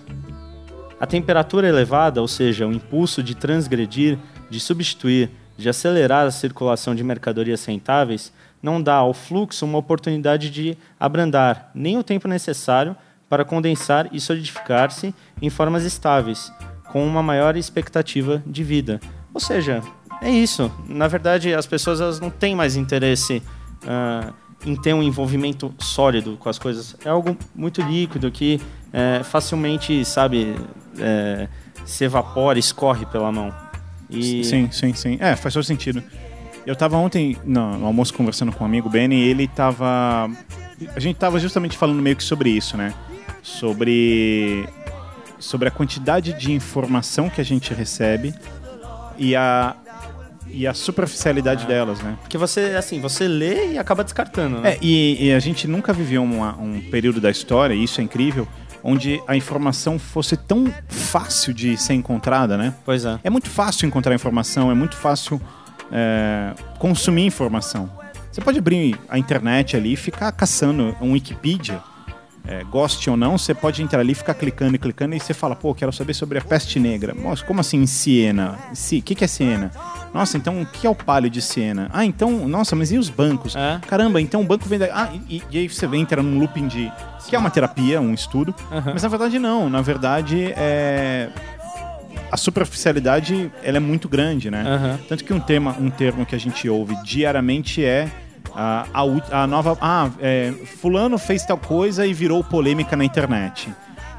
A temperatura elevada, ou seja, o impulso de transgredir, de substituir, de acelerar a circulação de mercadorias rentáveis, não dá ao fluxo uma oportunidade de abrandar, nem o tempo necessário para condensar e solidificar-se em formas estáveis, com uma maior expectativa de vida. Ou seja, é isso. Na verdade, as pessoas elas não têm mais interesse ah, em ter um envolvimento sólido com as coisas. É algo muito líquido que é, facilmente, sabe, é, se evapora, escorre pela mão. E Sim, sim, sim. É, faz todo sentido. Eu tava ontem no, no almoço conversando com um amigo, Benny, e ele tava. A gente tava justamente falando meio que sobre isso, né? Sobre. Sobre a quantidade de informação que a gente recebe e a. E a superficialidade delas, né? Porque você, assim, você lê e acaba descartando, né? É, e, e a gente nunca viveu uma- um período da história, e isso é incrível, onde a informação fosse tão fácil de ser encontrada, né? Pois é. É muito fácil encontrar informação, é muito fácil é, consumir informação. Você pode abrir a internet ali e ficar caçando um Wikipedia. É, goste ou não, você pode entrar ali, ficar clicando e clicando e você fala, pô, quero saber sobre a peste negra. Nossa, como assim Siena? Si, o que, que é Siena? Nossa, então o que é o palio de Siena? Ah, então, nossa, mas e os bancos? É. Caramba, então o banco vem da... Ah, e, e aí você entra num looping de... Que é uma terapia, um estudo. Aham. Mas na verdade não. Na verdade, é... A superficialidade, ela é muito grande, né? Aham. Tanto que um tema, um termo que a gente ouve diariamente é a, a, nova. Ah, é, fulano fez tal coisa e virou polêmica na internet.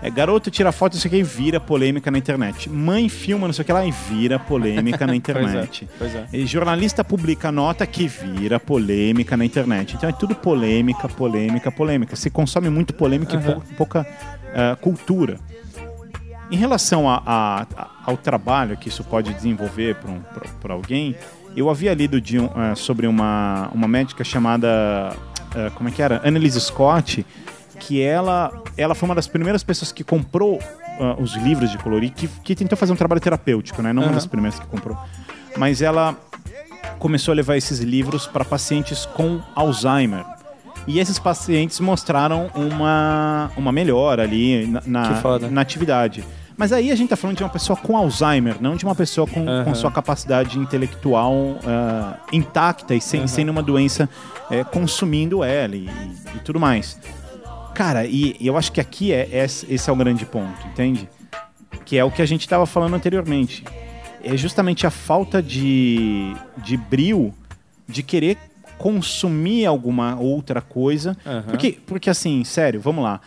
É, garoto tira foto, não sei o que, e vira polêmica na internet. Mãe filma, não sei o que lá, e vira polêmica na internet. Pois é. E jornalista publica nota que vira polêmica na internet. Então é tudo polêmica, polêmica, polêmica. Se consome muito polêmica e pou- pouca ah, cultura. Em relação a- a- a- ao trabalho que isso pode desenvolver para alguém, eu havia lido de eh, sobre uma, uma médica chamada. eh, como é que era? Annelise Scott, que ela, ela foi uma das primeiras pessoas que comprou ah, os livros de colorir, que, que tentou fazer um trabalho terapêutico, né? Não uma Aham. das primeiras que comprou. Mas ela começou a levar esses livros para pacientes com Alzheimer. E esses pacientes mostraram uma, uma melhora ali na, na, na atividade. Mas aí a gente tá falando de uma pessoa com Alzheimer, não de uma pessoa com, Aham. com sua capacidade intelectual ah, intacta e sem, sem nenhuma doença eh, consumindo ela e, e tudo mais. Cara, e, e eu acho que aqui é, esse esse é o grande ponto, entende? Que é o que a gente estava falando anteriormente. é justamente a falta de, de brio de querer consumir alguma outra coisa. Aham. Porque, porque, assim, sério, vamos lá.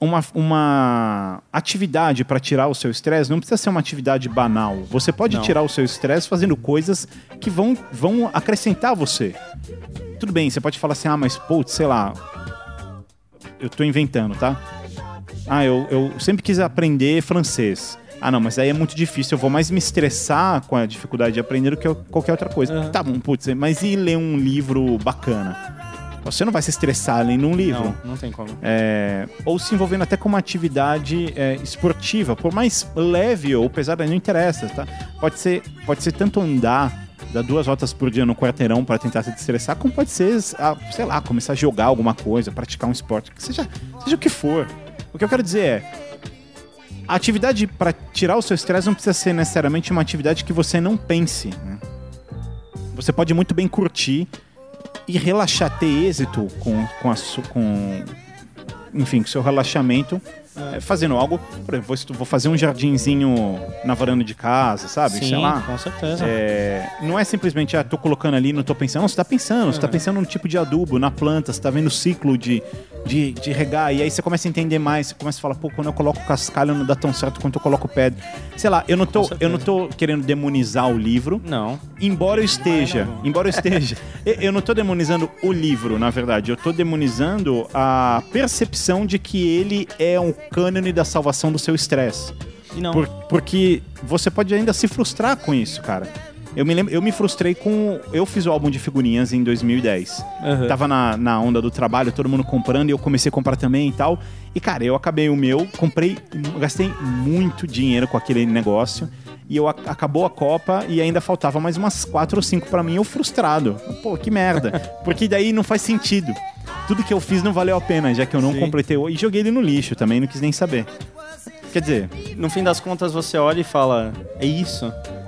Uma, uma atividade para tirar o seu estresse não precisa ser uma atividade banal. Você pode Não. tirar o seu estresse fazendo coisas que vão, vão acrescentar você. Tudo bem, você pode falar assim, ah, mas, putz, sei lá, eu tô inventando, tá? Ah, eu, eu sempre quis aprender francês. Ah, não, mas aí é muito difícil. Eu vou mais me estressar com a dificuldade de aprender do que eu- qualquer outra coisa. Tá bom, putz, mas e ler um livro bacana? Você não vai se estressar lendo um livro. Não, não tem como. É, ou se envolvendo até com uma atividade é, esportiva, por mais leve ou pesada, não interessa, tá? Pode ser, pode ser tanto andar, dar duas voltas por dia no quarteirão para tentar se estressar, como pode ser, sei lá, começar a jogar alguma coisa, praticar um esporte, seja, seja o que for. O que eu quero dizer é, a atividade para tirar o seu estresse não precisa ser necessariamente uma atividade que você não pense. né? Você pode muito bem curtir e relaxar, ter êxito com, com, a, com enfim, com seu relaxamento, é, fazendo algo, por exemplo, vou fazer um jardinzinho na varanda de casa, sabe? Sim, Sei lá. com certeza. É, não é simplesmente, ah, tô colocando ali, não tô pensando. Não, você tá pensando, você tá pensando no tipo de adubo, na planta, você tá vendo o ciclo de, de, de regar, e aí você começa a entender mais, você começa a falar, pô, quando eu coloco cascalho não dá tão certo quanto eu coloco pedra. Sei lá, eu não tô, eu não tô querendo demonizar o livro, Não. embora eu esteja, embora eu esteja, eu- eu não tô demonizando o livro, na verdade, eu tô demonizando a percepção de que ele é um cânone da salvação do seu estresse. Por- porque você pode ainda se frustrar com isso, cara. Eu me, lembro, eu me frustrei com. Eu fiz o álbum de figurinhas em 2010. Aham. Tava na, na onda do trabalho, todo mundo comprando, e eu comecei a comprar também e tal. E, cara, eu acabei o meu, comprei, gastei muito dinheiro com aquele negócio. E eu ac- acabou a Copa e ainda faltava mais umas quatro ou cinco pra mim, eu frustrado. Pô, que merda. Porque daí não faz sentido. Tudo que eu fiz não valeu a pena, já que eu não Sim. completei. E joguei ele no lixo também, não quis nem saber. Quer dizer, No fim das contas, você olha e fala, é isso.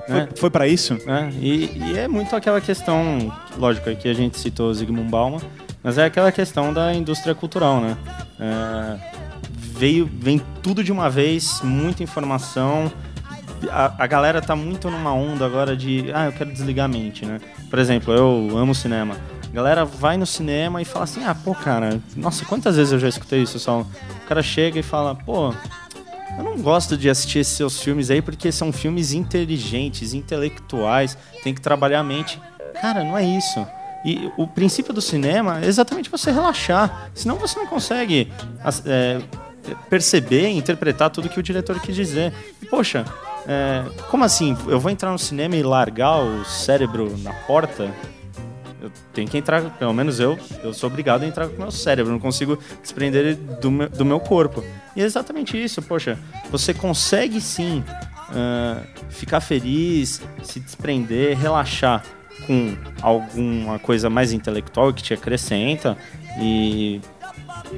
Né? foi, foi para isso? né? E, e é muito aquela questão, lógico, aqui a gente citou Zygmunt Bauman, mas é aquela questão da indústria cultural, né? É, veio, vem tudo de uma vez, muita informação. A, a galera tá muito numa onda agora de, ah, eu quero desligar a mente, né? Por exemplo, eu amo cinema. A galera vai no cinema e fala assim, ah, pô, cara, nossa, quantas vezes eu já escutei isso, só O cara chega e fala, pô, eu não gosto de assistir esses seus filmes aí porque são filmes inteligentes, intelectuais, tem que trabalhar a mente. Cara, não é isso. E o princípio do cinema é exatamente você relaxar. Senão você não consegue é, perceber, interpretar tudo que o diretor quis dizer. E, poxa, é, como assim? Eu vou entrar no cinema e largar o cérebro na porta? Eu tenho que entrar, pelo menos eu, eu sou obrigado a entrar com o meu cérebro, não consigo desprender ele do meu, do meu corpo. E é exatamente isso, poxa, você consegue sim ah, ficar feliz, se desprender, relaxar com alguma coisa mais intelectual que te acrescenta e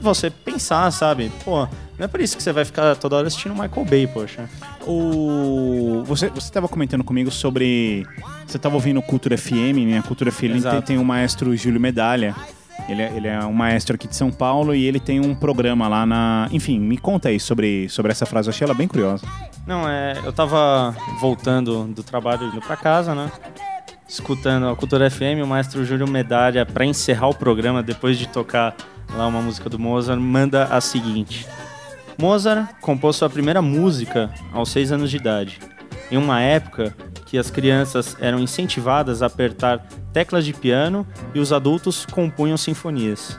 você pensar, sabe? Pô, não é por isso que você vai ficar toda hora assistindo Michael Bay, poxa. O... Você estava comentando comigo sobre. Você estava ouvindo Cultura FM, né? A Cultura FM tem, tem o maestro Júlio Medalha. Ele é, ele é um maestro aqui de São Paulo e ele tem um programa lá na. Enfim, me conta aí sobre, sobre essa frase, eu achei ela bem curiosa. Não, é, eu tava voltando do trabalho indo pra casa, né? Escutando a Cultura FM, o maestro Júlio Medalha, pra encerrar o programa, depois de tocar lá uma música do Mozart, manda a seguinte: Mozart compôs sua primeira música aos seis anos de idade, em uma época que as crianças eram incentivadas a apertar teclas de piano e os adultos compunham sinfonias.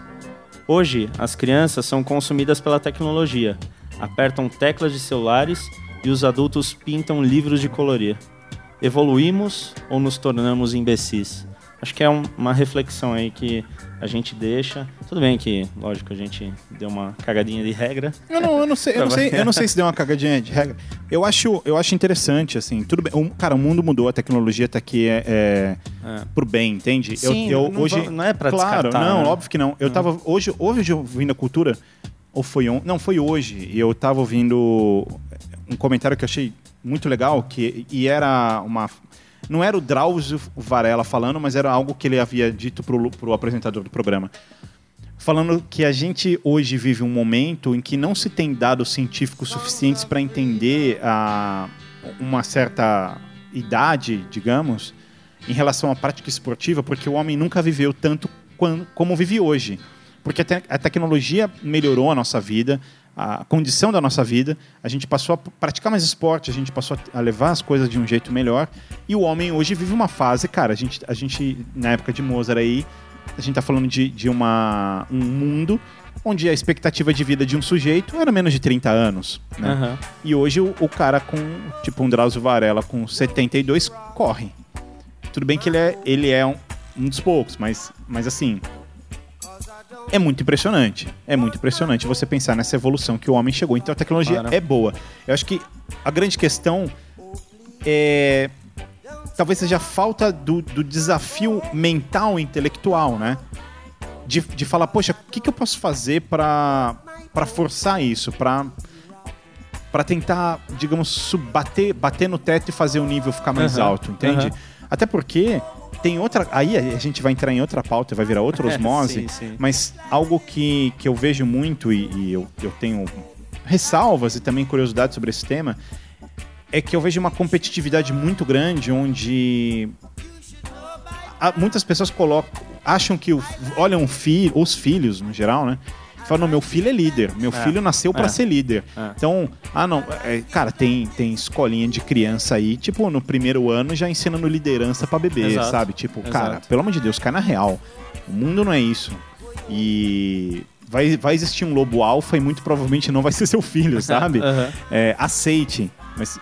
Hoje, as crianças são consumidas pela tecnologia, apertam teclas de celulares e os adultos pintam livros de colorir. Evoluímos ou nos tornamos imbecis? Acho que é um- uma reflexão aí que a gente deixa. Tudo bem que, lógico, a gente deu uma cagadinha de regra. Eu não, eu não sei, eu não sei, eu não sei se deu uma cagadinha de regra. Eu acho, eu acho interessante, assim, tudo bem. o- cara, o mundo mudou, a tecnologia tá aqui é, é, É. pro bem, entende? Sim, eu, eu não hoje não é pra Claro, não, né? óbvio que não. Eu tava hoje, hoje ouvindo a cultura ou foi on, não, foi hoje, e eu tava ouvindo um comentário que eu achei muito legal, que e era uma não era o Drauzio Varela falando, mas era algo que ele havia dito pro, pro apresentador do programa falando que a gente hoje vive um momento em que não se tem dados científicos suficientes para entender a, uma certa idade, digamos, em relação à prática esportiva, porque o homem nunca viveu tanto como vive hoje. Porque a, te- a tecnologia melhorou a nossa vida, a condição da nossa vida, a gente passou a praticar mais esporte, a gente passou a levar as coisas de um jeito melhor, e o homem hoje vive uma fase, cara, a gente, a gente na época de Mozart aí, a gente tá falando de, de uma, um mundo onde a expectativa de vida de um sujeito era menos de 30 anos, né? Aham. E hoje o, o cara com, tipo, um Drauzio Varela com 72 corre. Tudo bem que ele é, ele é um, um dos poucos, mas, mas assim. É muito impressionante. É muito impressionante você pensar nessa evolução que o homem chegou. Então a tecnologia Claro. é boa. Eu acho que a grande questão é. Talvez seja a falta do, do desafio mental e intelectual, né? De, de falar, poxa, o que, que eu posso fazer para para forçar isso? Para para tentar, digamos, bater, bater no teto e fazer o nível ficar mais Aham, alto, entende? aham. Até porque tem outra. Aí a gente vai entrar em outra pauta, vai virar outra osmose. Sim, sim. Mas algo que, que eu vejo muito e, e eu, eu tenho ressalvas e também curiosidade sobre esse tema é que eu vejo uma competitividade muito grande onde muitas pessoas colocam, acham que o- olham os filhos no geral, né? Falam, não, meu filho é líder, meu É, filho nasceu pra é, ser líder. é. Então, ah não, é, cara, tem, tem escolinha de criança aí, tipo, no primeiro ano já ensinando liderança pra bebê, Exato, sabe? Tipo, exato. cara, pelo amor de Deus, cai na real. O mundo não é isso. E vai, vai existir um lobo alfa e muito provavelmente não vai ser seu filho, sabe? É, aceite. Mas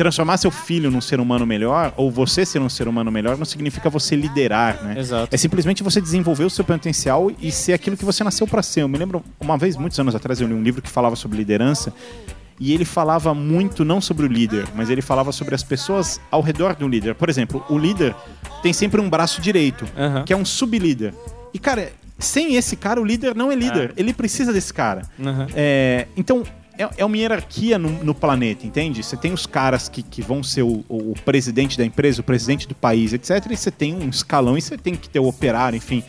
transformar seu filho num ser humano melhor, ou você ser um ser humano melhor, não significa você liderar, né? Exato. É simplesmente você desenvolver o seu potencial e ser aquilo que você nasceu para ser. Eu me lembro, uma vez, muitos anos atrás, eu li um livro que falava sobre liderança. E ele falava muito não sobre o líder, mas ele falava sobre as pessoas ao redor do líder. Por exemplo, o líder tem sempre um braço direito, Aham. que é um sublíder. E, cara, sem esse cara, o líder não é líder. Ele precisa desse cara. Aham. É, então, é, é uma hierarquia no, no planeta, entende? Você tem os caras que, que vão ser o, o- presidente da empresa, o presidente do país, etc. E você tem um escalão e você tem que ter o operário, enfim.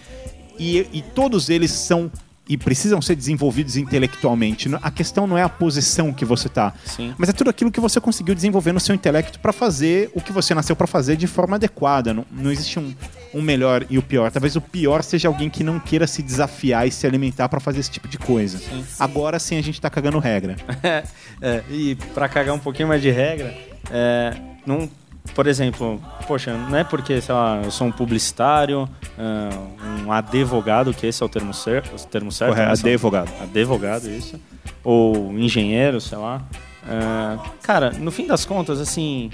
E, e todos eles são e precisam ser desenvolvidos intelectualmente. A questão não é a posição que você tá, Sim. mas é tudo aquilo que você conseguiu desenvolver no seu intelecto para fazer o que você nasceu para fazer de forma adequada. Não, não existe um, um melhor e o pior. Talvez o pior seja alguém que não queira se desafiar e se alimentar para fazer esse tipo de coisa. Agora sim a gente tá cagando regra. É, e pra cagar um pouquinho mais de regra, é, não, por exemplo, poxa, não é porque, sei lá, eu sou um publicitário, é, um advogado, que esse é o termo, cer o termo certo. Correto, né? Advogado. Advogado, isso. Ou engenheiro, sei lá. É, cara, no fim das contas, assim,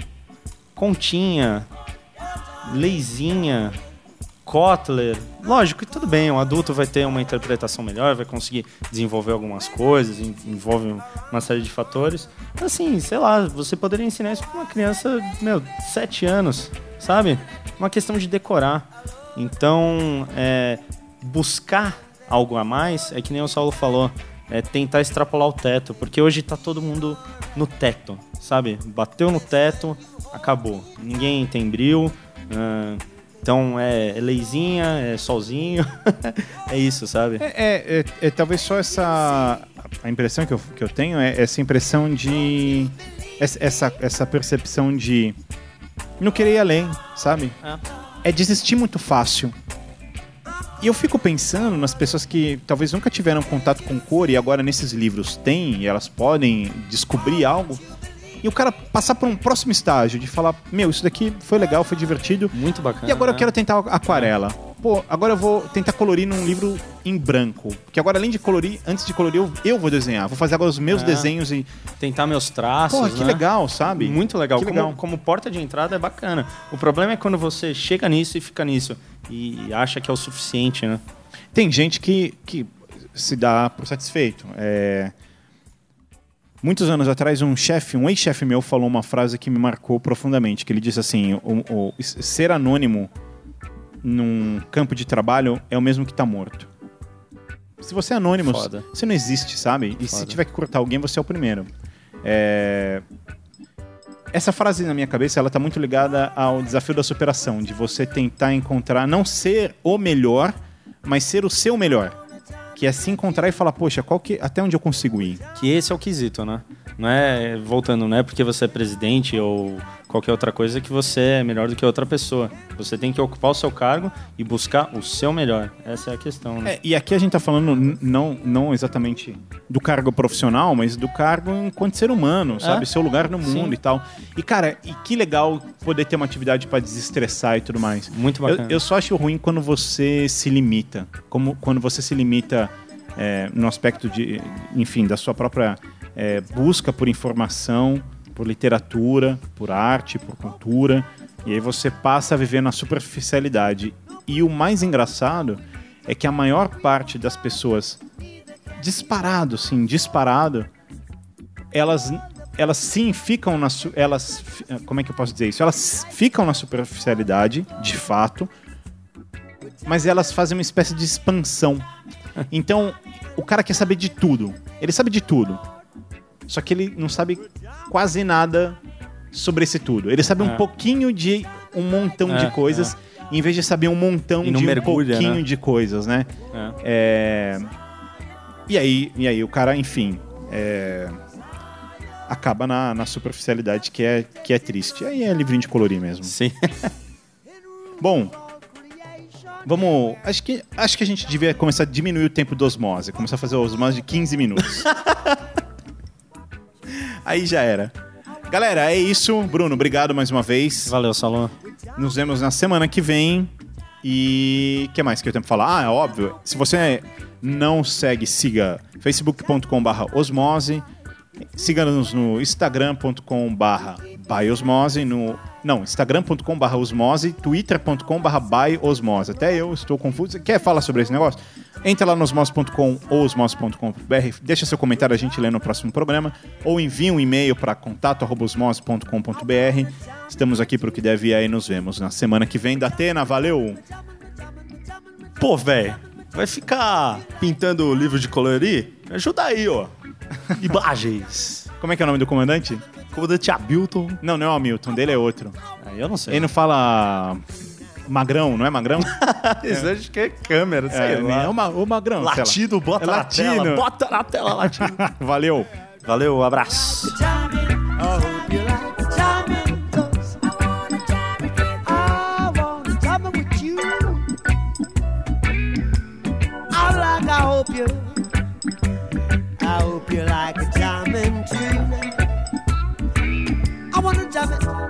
continha, leizinha, Kotler. Lógico que tudo bem, um adulto vai ter uma interpretação melhor, vai conseguir desenvolver algumas coisas, en- envolve uma série de fatores. Assim, sei lá, você poderia ensinar isso pra uma criança, meu, 7 anos, sabe? Uma questão de decorar. Então, é, buscar algo a mais, é que nem o Saulo falou, é tentar extrapolar o teto, porque hoje tá todo mundo no teto, sabe? Bateu no teto, acabou. Ninguém tem bril. ah, então é, é leizinha, é solzinho. é isso, sabe? É, é- é- é talvez só essa. A impressão que eu, que eu tenho é essa impressão de. Essa, essa, essa percepção de. Não querer ir além, sabe? É desistir muito fácil. E eu fico pensando nas pessoas que talvez nunca tiveram contato com cor e agora nesses livros têm, e elas podem descobrir algo. E o cara passar por um próximo estágio de falar: Meu, isso daqui foi legal, foi divertido. Muito bacana. E agora eu né? quero tentar aquarela. Pô, agora eu vou tentar colorir num livro em branco. Porque agora, além de colorir, antes de colorir, eu, eu vou desenhar. Vou fazer agora os meus É. desenhos e. tentar meus traços. Porra, que né? legal, sabe? Muito legal. Que Como, legal. como porta de entrada é bacana. O problema é quando você chega nisso e fica nisso. E acha que é o suficiente, né? Tem gente que, que se dá por satisfeito. É... Muitos anos atrás, um chefe, um ex-chefe meu, falou uma frase que me marcou profundamente. Que ele disse assim: o, o- ser anônimo num campo de trabalho é o mesmo que estar morto. Se você é anônimo, Foda. você não existe, sabe? E se Foda. tiver que cortar alguém, você é o primeiro. É... Essa frase na minha cabeça, ela tá muito ligada ao desafio da superação, de você tentar encontrar, não ser o melhor, mas ser o seu melhor. Que é se encontrar e falar, poxa, qual que, até onde eu consigo ir? Que esse é o quesito, né? Não é, voltando, não é porque você é presidente ou qualquer outra coisa que você é melhor do que outra pessoa. Você tem que ocupar o seu cargo e buscar o seu melhor. Essa é a questão, né? É, e aqui a gente tá falando não, não exatamente do cargo profissional, mas do cargo enquanto ser humano, sabe? Seu lugar no mundo Sim. e tal. E, cara, e que legal poder ter uma atividade pra desestressar e tudo mais. Muito Eu, bacana. eu só acho ruim quando você se limita. Como quando você se limita é, no aspecto de, enfim, da sua própria é, busca por informação, por literatura, por arte, por cultura. E aí você passa a viver na superficialidade. E o mais engraçado é que a maior parte das pessoas, disparado, sim, disparado, elas elas sim ficam na elas fi- como é que eu posso dizer isso elas ficam na superficialidade de fato mas elas fazem uma espécie de expansão então o cara quer saber de tudo ele sabe de tudo só que ele não sabe quase nada sobre esse tudo ele sabe um É. pouquinho de um montão É, de coisas em vez de saber um montão de um mergulha, pouquinho né? de coisas né É. é, E aí, e aí o cara, enfim, é, acaba na, na superficialidade que é, que é triste. Aí é livrinho de colorir mesmo. Sim. Bom, vamos. Acho que, acho que a gente devia começar a diminuir o tempo do osmose. Começar a fazer osmose de 15 minutos. aí já era. Galera, é isso. Bruno, obrigado mais uma vez. Valeu, Salão. Nos vemos na semana que vem. E o que mais que eu tenho pra falar? Ah, é óbvio. Se você não segue, siga facebook.com/barra osmose. Siga-nos no instagram.com/barra byosmose. No, não, instagram.com/barra osmose. twitter.com/barra byosmose. Até eu estou confuso. Quer falar sobre esse negócio? Entra lá no osmose.com ou osmose.com.br. Deixa seu comentário, a gente lê no próximo programa. Ou envia um e-mail para contato.osmose.com.br. Estamos aqui pro que deve e aí nos vemos na semana que vem. Da Atena, valeu! Pô, velho, vai ficar pintando o livro de colorir? Me Ajuda aí, ó. Imagens. Como é que é o nome do comandante? Comandante Hamilton. Não, não é o Hamilton, dele é outro. Aí eu não sei. Ele não fala magrão, não é magrão? Isso acho que é câmera, sei é, lá. é o, ma- o magrão. sei lá. Latido, bota É na latino. tela. Bota na tela, latido. Valeu! Valeu, abraço. you like a diamond tune. I wanna jam it.